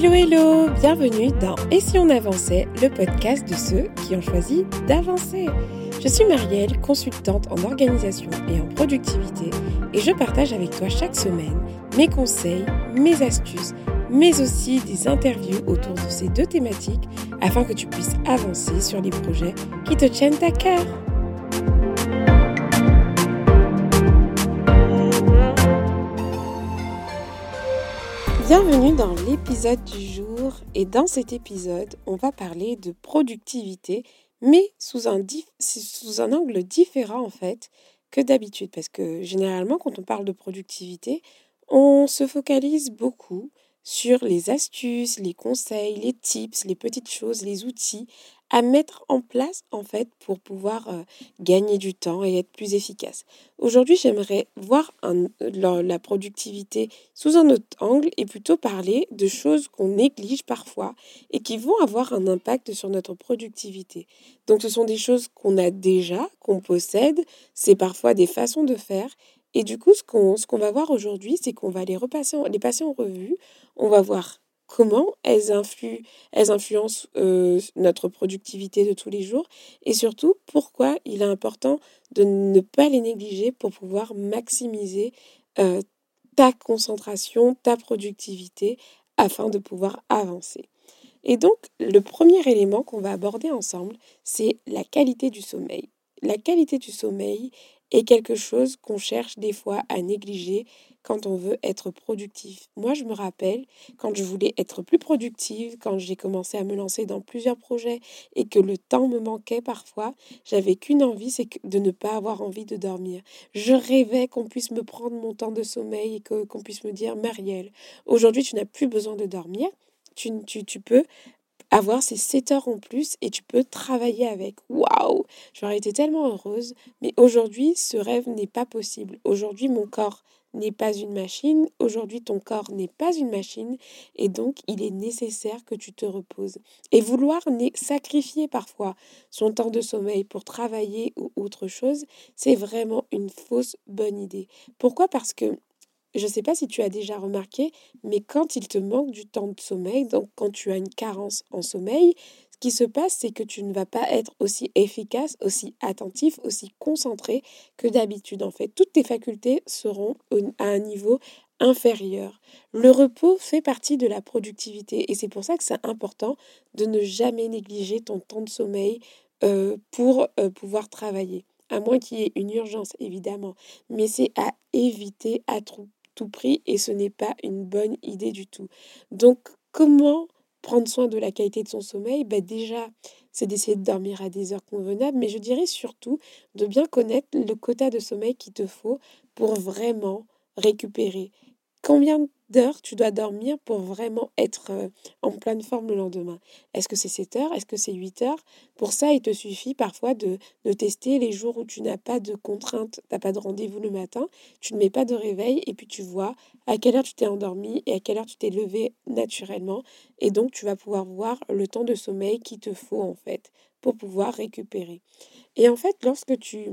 Hello hello, bienvenue dans Et si on avançait, le podcast de ceux qui ont choisi d'avancer. Je suis Marielle, consultante en organisation et en productivité et je partage avec toi chaque semaine mes conseils, mes astuces, mais aussi des interviews autour de ces deux thématiques afin que tu puisses avancer sur les projets qui te tiennent à cœur. Bienvenue dans l'épisode du jour et dans cet épisode, on va parler de productivité mais sous un, angle différent en fait que d'habitude. Parce que généralement quand on parle de productivité, on se focalise beaucoup sur les astuces, les conseils, les tips, les petites choses, les outils à mettre en place en fait pour pouvoir gagner du temps et être plus efficace. Aujourd'hui, j'aimerais voir la, productivité sous un autre angle et plutôt parler de choses qu'on néglige parfois et qui vont avoir un impact sur notre productivité. Donc ce sont des choses qu'on a déjà, qu'on possède, c'est parfois des façons de faire et du coup, ce qu'on ce qu'on va voir aujourd'hui, c'est qu'on va les repasser, les passer en revue. On va voir comment elles, influent, elles influencent notre productivité de tous les jours et surtout pourquoi il est important de ne pas les négliger pour pouvoir maximiser ta concentration, ta productivité afin de pouvoir avancer. Et donc, le premier élément qu'on va aborder ensemble, c'est la qualité du sommeil. La qualité du sommeil est quelque chose qu'on cherche des fois à négliger quand on veut être productif. Moi, je me rappelle quand je voulais être plus productive, quand j'ai commencé à me lancer dans plusieurs projets et que le temps me manquait parfois, j'avais qu'une envie, c'est de ne pas avoir envie de dormir. Je rêvais qu'on puisse me prendre mon temps de sommeil et qu'on puisse me dire, Marielle, aujourd'hui, tu n'as plus besoin de dormir. Tu, tu, tu, peux avoir ces 7 heures en plus et tu peux travailler avec. Waouh J'aurais été tellement heureuse. Mais aujourd'hui, ce rêve n'est pas possible. Aujourd'hui, mon corps n'est pas une machine. Aujourd'hui, ton corps n'est pas une machine. Et donc, il est nécessaire que tu te reposes. Et vouloir sacrifier parfois son temps de sommeil pour travailler ou autre chose, c'est vraiment une fausse bonne idée. Pourquoi? Parce que je ne sais pas si tu as déjà remarqué, mais quand il te manque du temps de sommeil, donc quand tu as une carence en sommeil, ce qui se passe, c'est que tu ne vas pas être aussi efficace, aussi attentif, aussi concentré que d'habitude. En fait, toutes tes facultés seront à un niveau inférieur. Le repos fait partie de la productivité et c'est pour ça que c'est important de ne jamais négliger ton temps de sommeil euh, pour euh, pouvoir travailler à moins qu'il y ait une urgence, évidemment, mais c'est à éviter à trop prix et ce n'est pas une bonne idée du tout. Donc, comment prendre soin de la qualité de son sommeil? Ben Déjà, c'est d'essayer de dormir à des heures convenables, mais je dirais surtout de bien connaître le quota de sommeil qu'il te faut pour vraiment récupérer. Combien d'heures tu dois dormir pour vraiment être euh, en pleine forme le lendemain? Est-ce que c'est 7 heures? Est-ce que c'est 8 heures? Pour ça, il te suffit parfois de, tester les jours où tu n'as pas de contraintes, tu n'as pas de rendez-vous le matin, tu ne mets pas de réveil et puis tu vois à quelle heure tu t'es endormi et à quelle heure tu t'es levé naturellement. Et donc, tu vas pouvoir voir le temps de sommeil qu'il te faut en fait pour pouvoir récupérer. Et en fait, lorsque tu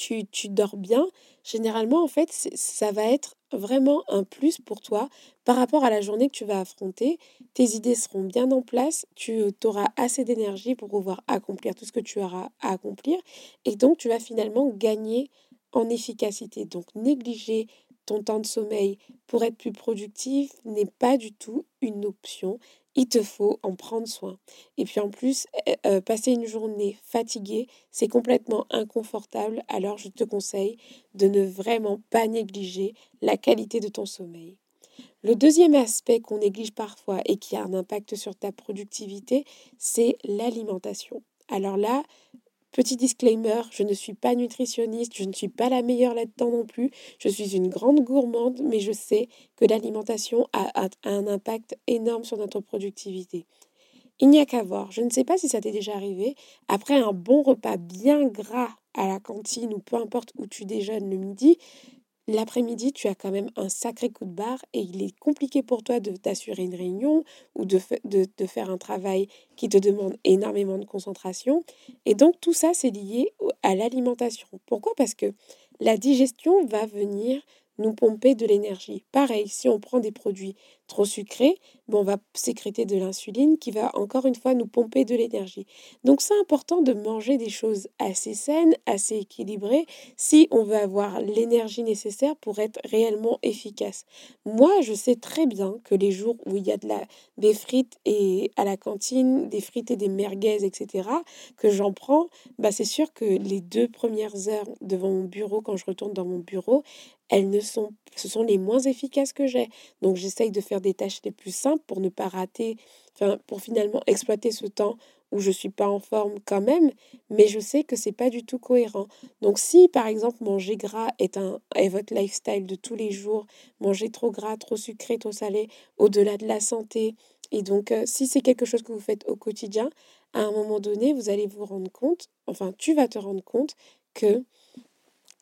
tu, dors bien, généralement, en fait, ça va être vraiment un plus pour toi par rapport à la journée que tu vas affronter. Tes idées seront bien en place, tu auras assez d'énergie pour pouvoir accomplir tout ce que tu auras à accomplir et donc tu vas finalement gagner en efficacité. Donc négliger ton temps de sommeil pour être plus productif n'est pas du tout une option il te faut en prendre soin. Et puis en plus, eh, euh, passer une journée fatiguée, c'est complètement inconfortable. Alors je te conseille de ne vraiment pas négliger la qualité de ton sommeil. Le deuxième aspect qu'on néglige parfois et qui a un impact sur ta productivité, c'est l'alimentation. Alors là, Petit disclaimer, je ne suis pas nutritionniste, je ne suis pas la meilleure là-dedans non plus. Je suis une grande gourmande, mais je sais que l'alimentation a, un impact énorme sur notre productivité. Il n'y a qu'à voir. Je ne sais pas si ça t'est déjà arrivé. Après un bon repas bien gras à la cantine ou peu importe où tu déjeunes le midi, L'après-midi, tu as quand même un sacré coup de barre et il est compliqué pour toi de t'assurer une réunion ou de, de, faire un travail qui te demande énormément de concentration. Et donc tout ça, c'est lié à l'alimentation. Pourquoi? Parce que la digestion va venir nous pomper de l'énergie. Pareil, si on prend des produits trop sucrés, bon, on va sécréter de l'insuline qui va encore une fois nous pomper de l'énergie. Donc c'est important de manger des choses assez saines, assez équilibrées, si on veut avoir l'énergie nécessaire pour être réellement efficace. Moi, je sais très bien que les jours où il y a de la, des frites et à la cantine, des frites et des merguez, etc., que j'en prends, bah c'est sûr que les deux premières heures devant mon bureau, quand je retourne dans mon bureau, elles ne sont, ce sont les moins efficaces que j'ai. Donc j'essaye de faire des tâches les plus simples pour ne pas rater, enfin pour finalement exploiter ce temps où je suis pas en forme quand même, mais je sais que c'est pas du tout cohérent. Donc si par exemple manger gras est un est votre lifestyle de tous les jours, manger trop gras, trop sucré, trop salé, au-delà de la santé, et donc euh, si c'est quelque chose que vous faites au quotidien, à un moment donné, vous allez vous rendre compte, enfin tu vas te rendre compte que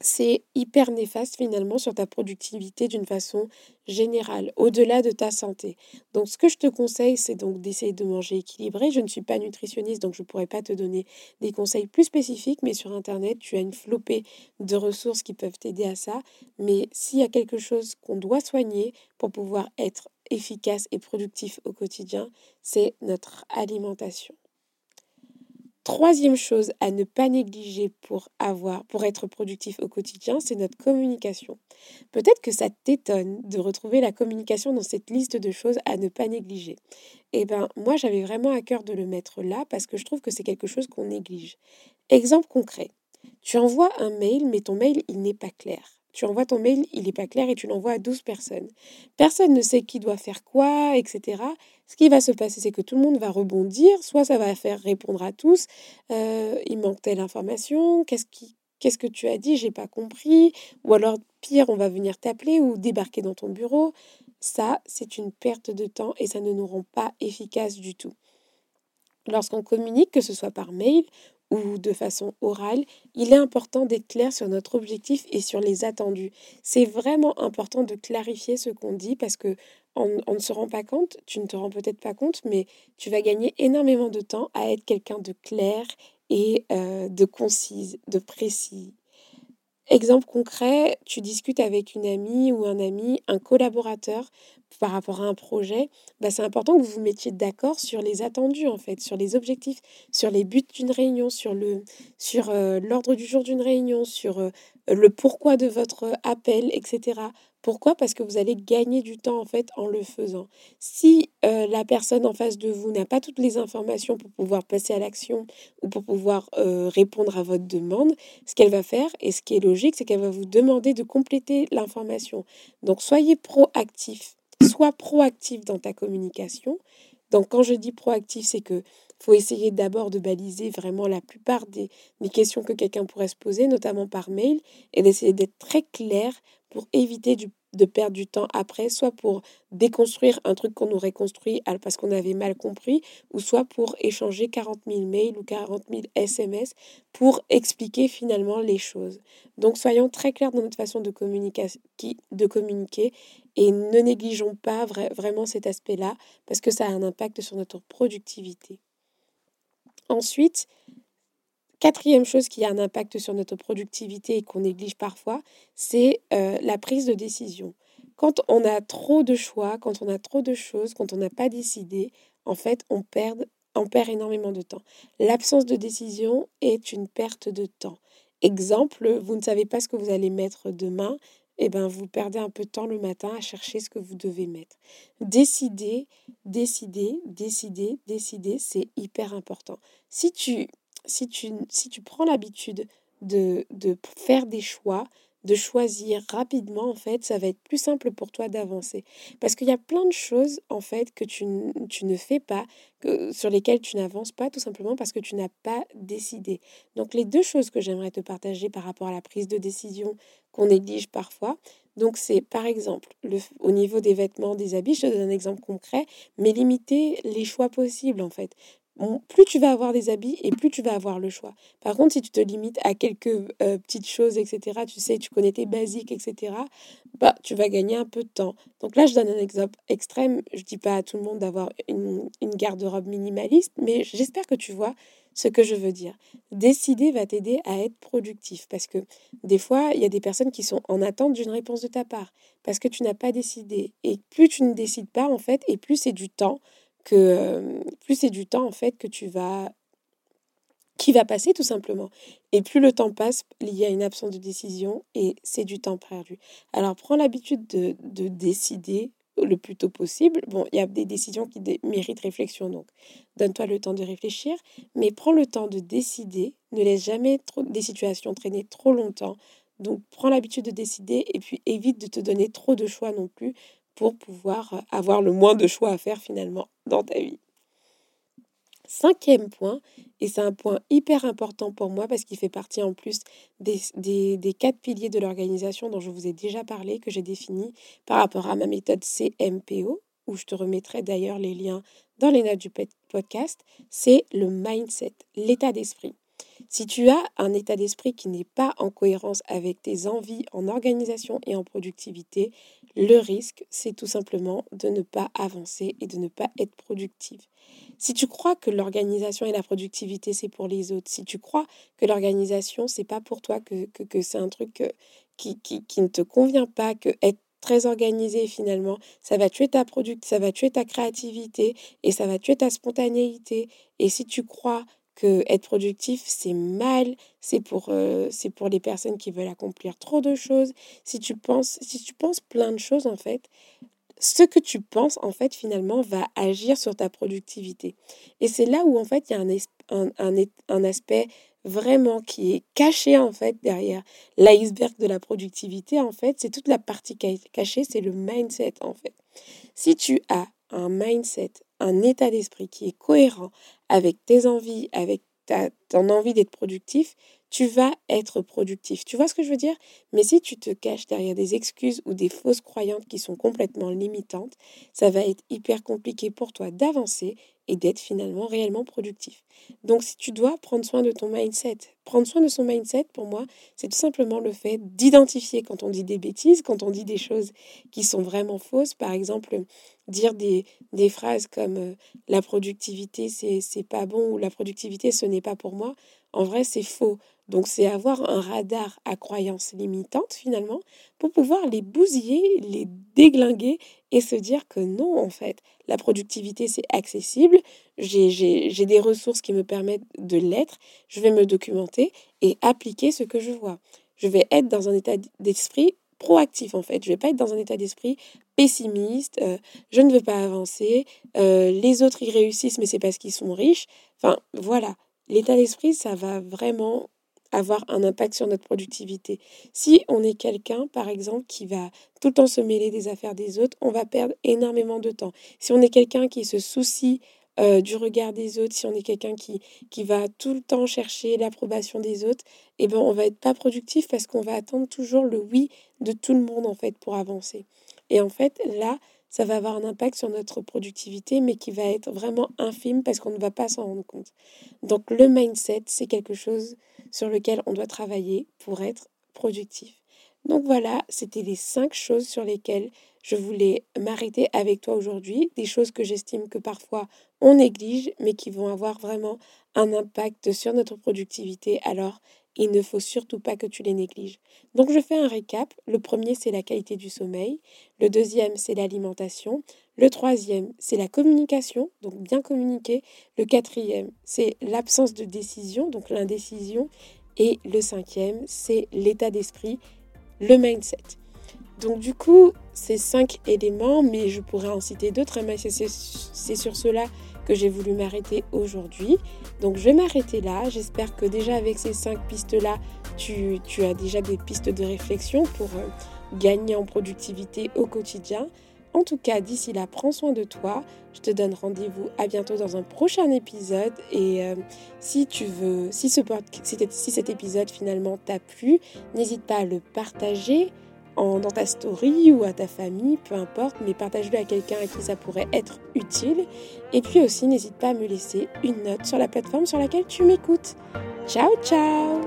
c'est hyper néfaste finalement sur ta productivité d'une façon générale, au-delà de ta santé. Donc ce que je te conseille, c'est donc d'essayer de manger équilibré. Je ne suis pas nutritionniste, donc je ne pourrais pas te donner des conseils plus spécifiques, mais sur Internet, tu as une flopée de ressources qui peuvent t'aider à ça. Mais s'il y a quelque chose qu'on doit soigner pour pouvoir être efficace et productif au quotidien, c'est notre alimentation. Troisième chose à ne pas négliger pour avoir, pour être productif au quotidien, c'est notre communication. Peut-être que ça t'étonne de retrouver la communication dans cette liste de choses à ne pas négliger. Eh bien, moi, j'avais vraiment à cœur de le mettre là parce que je trouve que c'est quelque chose qu'on néglige. Exemple concret. Tu envoies un mail, mais ton mail, il n'est pas clair tu envoies ton mail, il n'est pas clair et tu l'envoies à 12 personnes. Personne ne sait qui doit faire quoi, etc. Ce qui va se passer, c'est que tout le monde va rebondir, soit ça va faire répondre à tous, euh, il manque telle information, qu'est-ce que tu as dit, j'ai pas compris, ou alors pire, on va venir t'appeler ou débarquer dans ton bureau. Ça, c'est une perte de temps et ça ne nous rend pas efficaces du tout. Lorsqu'on communique, que ce soit par mail ou de façon orale, il est important d'être clair sur notre objectif et sur les attendus. C'est vraiment important de clarifier ce qu'on dit parce que on, ne se rend pas compte, tu ne te rends peut-être pas compte, mais tu vas gagner énormément de temps à être quelqu'un de clair et euh, de concise, de précis. Exemple concret, tu discutes avec une amie ou un ami, un collaborateur par rapport à un projet, bah c'est important que vous vous mettiez d'accord sur les attendus en fait, sur les objectifs, sur les buts d'une réunion, sur le sur euh, l'ordre du jour d'une réunion, sur euh, le pourquoi de votre appel, etc. Pourquoi? Parce que vous allez gagner du temps en fait en le faisant. Si euh, la personne en face de vous n'a pas toutes les informations pour pouvoir passer à l'action ou pour pouvoir répondre à votre demande, ce qu'elle va faire, et ce qui est logique, c'est qu'elle va vous demander de compléter l'information. Donc soyez proactif sois proactif dans ta communication. Donc quand je dis proactif, c'est que faut essayer d'abord de baliser vraiment la plupart des, questions que quelqu'un pourrait se poser, notamment par mail, et d'essayer d'être très clair pour éviter de perdre du temps après, soit pour déconstruire un truc qu'on aurait construit parce qu'on avait mal compris, ou soit pour échanger 40 000 mails ou 40 000 SMS pour expliquer finalement les choses. Donc soyons très clairs dans notre façon de communiquer et ne négligeons pas vraiment cet aspect-là parce que ça a un impact sur notre productivité. Ensuite, Quatrième chose qui a un impact sur notre productivité et qu'on néglige parfois, c'est euh, la prise de décision. Quand on a trop de choix, quand on a trop de choses, quand on n'a pas décidé, en fait, on perd, on perd énormément de temps. L'absence de décision est une perte de temps. Exemple, vous ne savez pas ce que vous allez mettre demain, ben, vous perdez un peu de temps le matin à chercher ce que vous devez mettre. Décider, décider, décider, décider, c'est hyper important. Si tu si tu, si tu prends l'habitude de, de faire des choix, de choisir rapidement, en fait, ça va être plus simple pour toi d'avancer. Parce qu'il y a plein de choses, en fait, que tu, tu ne fais pas, que, sur lesquelles tu n'avances pas, tout simplement parce que tu n'as pas décidé. Donc, les deux choses que j'aimerais te partager par rapport à la prise de décision qu'on néglige parfois, donc c'est par exemple le, au niveau des vêtements, des habits, je te donne un exemple concret, mais limiter les choix possibles en fait plus tu vas avoir des habits et plus tu vas avoir le choix. Par contre, si tu te limites à quelques euh, petites choses, etc., tu sais, tu connais tes basiques, etc., bah, tu vas gagner un peu de temps. Donc là, je donne un exemple extrême. Je dis pas à tout le monde d'avoir une, une garde-robe minimaliste, mais j'espère que tu vois ce que je veux dire. Décider va t'aider à être productif parce que des fois, il y a des personnes qui sont en attente d'une réponse de ta part parce que tu n'as pas décidé. Et plus tu ne décides pas, en fait, et plus c'est du temps plus c'est du temps, en fait, que tu vas qui va passer tout simplement. Et plus le temps passe, il y a une absence de décision et c'est du temps perdu. Alors prends l'habitude de, de, décider le plus tôt possible. Bon, il y a des décisions qui méritent réflexion, donc donne-toi le temps de réfléchir, mais prends le temps de décider. Ne laisse jamais trop, des situations traîner trop longtemps. Donc prends l'habitude de décider et puis évite de te donner trop de choix non plus pour pouvoir avoir le moins de choix à faire finalement dans ta vie. Cinquième point, et c'est un point hyper important pour moi parce qu'il fait partie en plus des, des, quatre piliers de l'organisation dont je vous ai déjà parlé, que j'ai défini par rapport à ma méthode CMPO, où je te remettrai d'ailleurs les liens dans les notes du podcast, c'est le mindset, l'état d'esprit. Si tu as un état d'esprit qui n'est pas en cohérence avec tes envies en organisation et en productivité, le risque, c'est tout simplement de ne pas avancer et de ne pas être productive. Si tu crois que l'organisation et la productivité, c'est pour les autres, si tu crois que l'organisation, c'est pas pour toi, que, que, c'est un truc euh, qui, qui, qui, ne te convient pas, que être très organisé finalement, ça va tuer ta product, ça va tuer ta créativité et ça va tuer ta spontanéité. Et si tu crois que être productif c'est mal, c'est pour euh, c'est pour les personnes qui veulent accomplir trop de choses. Si tu penses si tu penses plein de choses en fait, ce que tu penses, en fait, finalement, va agir sur ta productivité. Et c'est là où, en fait, il y a un, un, un, aspect vraiment qui est caché, en fait, derrière l'iceberg de la productivité, en fait. C'est toute la partie cachée, c'est le mindset, en fait. Si tu as un mindset, un état d'esprit qui est cohérent avec tes envies, avec ta, ton envie d'être productif, tu vas être productif. Tu vois ce que je veux dire? Mais si tu te caches derrière des excuses ou des fausses croyances qui sont complètement limitantes, ça va être hyper compliqué pour toi d'avancer et d'être finalement réellement productif. Donc si tu dois prendre soin de ton mindset, prendre soin de son mindset, pour moi, c'est tout simplement le fait d'identifier quand on dit des bêtises, quand on dit des choses qui sont vraiment fausses. Par exemple, dire des, des phrases comme euh, la productivité, c'est pas bon ou la productivité, ce n'est pas pour moi. En vrai, c'est faux. Donc c'est avoir un radar à croyances limitantes finalement pour pouvoir les bousiller, les déglinguer et se dire que non, en fait, la productivité c'est accessible, j'ai des ressources qui me permettent de l'être, je vais me documenter et appliquer ce que je vois. Je vais être dans un état d'esprit proactif en fait. Je vais pas être dans un état d'esprit pessimiste, euh, je ne veux pas avancer, euh, les autres y réussissent mais c'est parce qu'ils sont riches. Enfin voilà, l'état d'esprit ça va vraiment avoir un impact sur notre productivité. Si on est quelqu'un, par exemple, qui va tout le temps se mêler des affaires des autres, on va perdre énormément de temps. Si on est quelqu'un qui se soucie euh, du regard des autres, si on est quelqu'un qui, qui va tout le temps chercher l'approbation des autres, eh ben, on va être pas productif parce qu'on va attendre toujours le oui de tout le monde, en fait, pour avancer. Et en fait, là, ça va avoir un impact sur notre productivité, mais qui va être vraiment infime parce qu'on ne va pas s'en rendre compte. Donc le mindset, c'est quelque chose sur lequel on doit travailler pour être productif. Donc voilà, c'était les cinq choses sur lesquelles je voulais m'arrêter avec toi aujourd'hui, des choses que j'estime que parfois on néglige, mais qui vont avoir vraiment un impact sur notre productivité. Alors, il ne faut surtout pas que tu les négliges. Donc je fais un récap. Le premier, c'est la qualité du sommeil. Le deuxième, c'est l'alimentation. Le troisième, c'est la communication, donc bien communiquer. Le quatrième, c'est l'absence de décision, donc l'indécision. Et le cinquième, c'est l'état d'esprit, le mindset. Donc du coup, ces cinq éléments, mais je pourrais en citer d'autres, hein, mais c'est sur cela que j'ai voulu m'arrêter aujourd'hui. Donc je vais m'arrêter là. J'espère que déjà avec ces cinq pistes-là, tu, as déjà des pistes de réflexion pour euh, gagner en productivité au quotidien. En tout cas, d'ici là, prends soin de toi. Je te donne rendez-vous à bientôt dans un prochain épisode. Et euh, si tu veux, si, ce, si cet épisode finalement t'a plu, n'hésite pas à le partager dans ta story ou à ta famille, peu importe, mais partage-le à quelqu'un à qui ça pourrait être utile. Et puis aussi, n'hésite pas à me laisser une note sur la plateforme sur laquelle tu m'écoutes. Ciao, ciao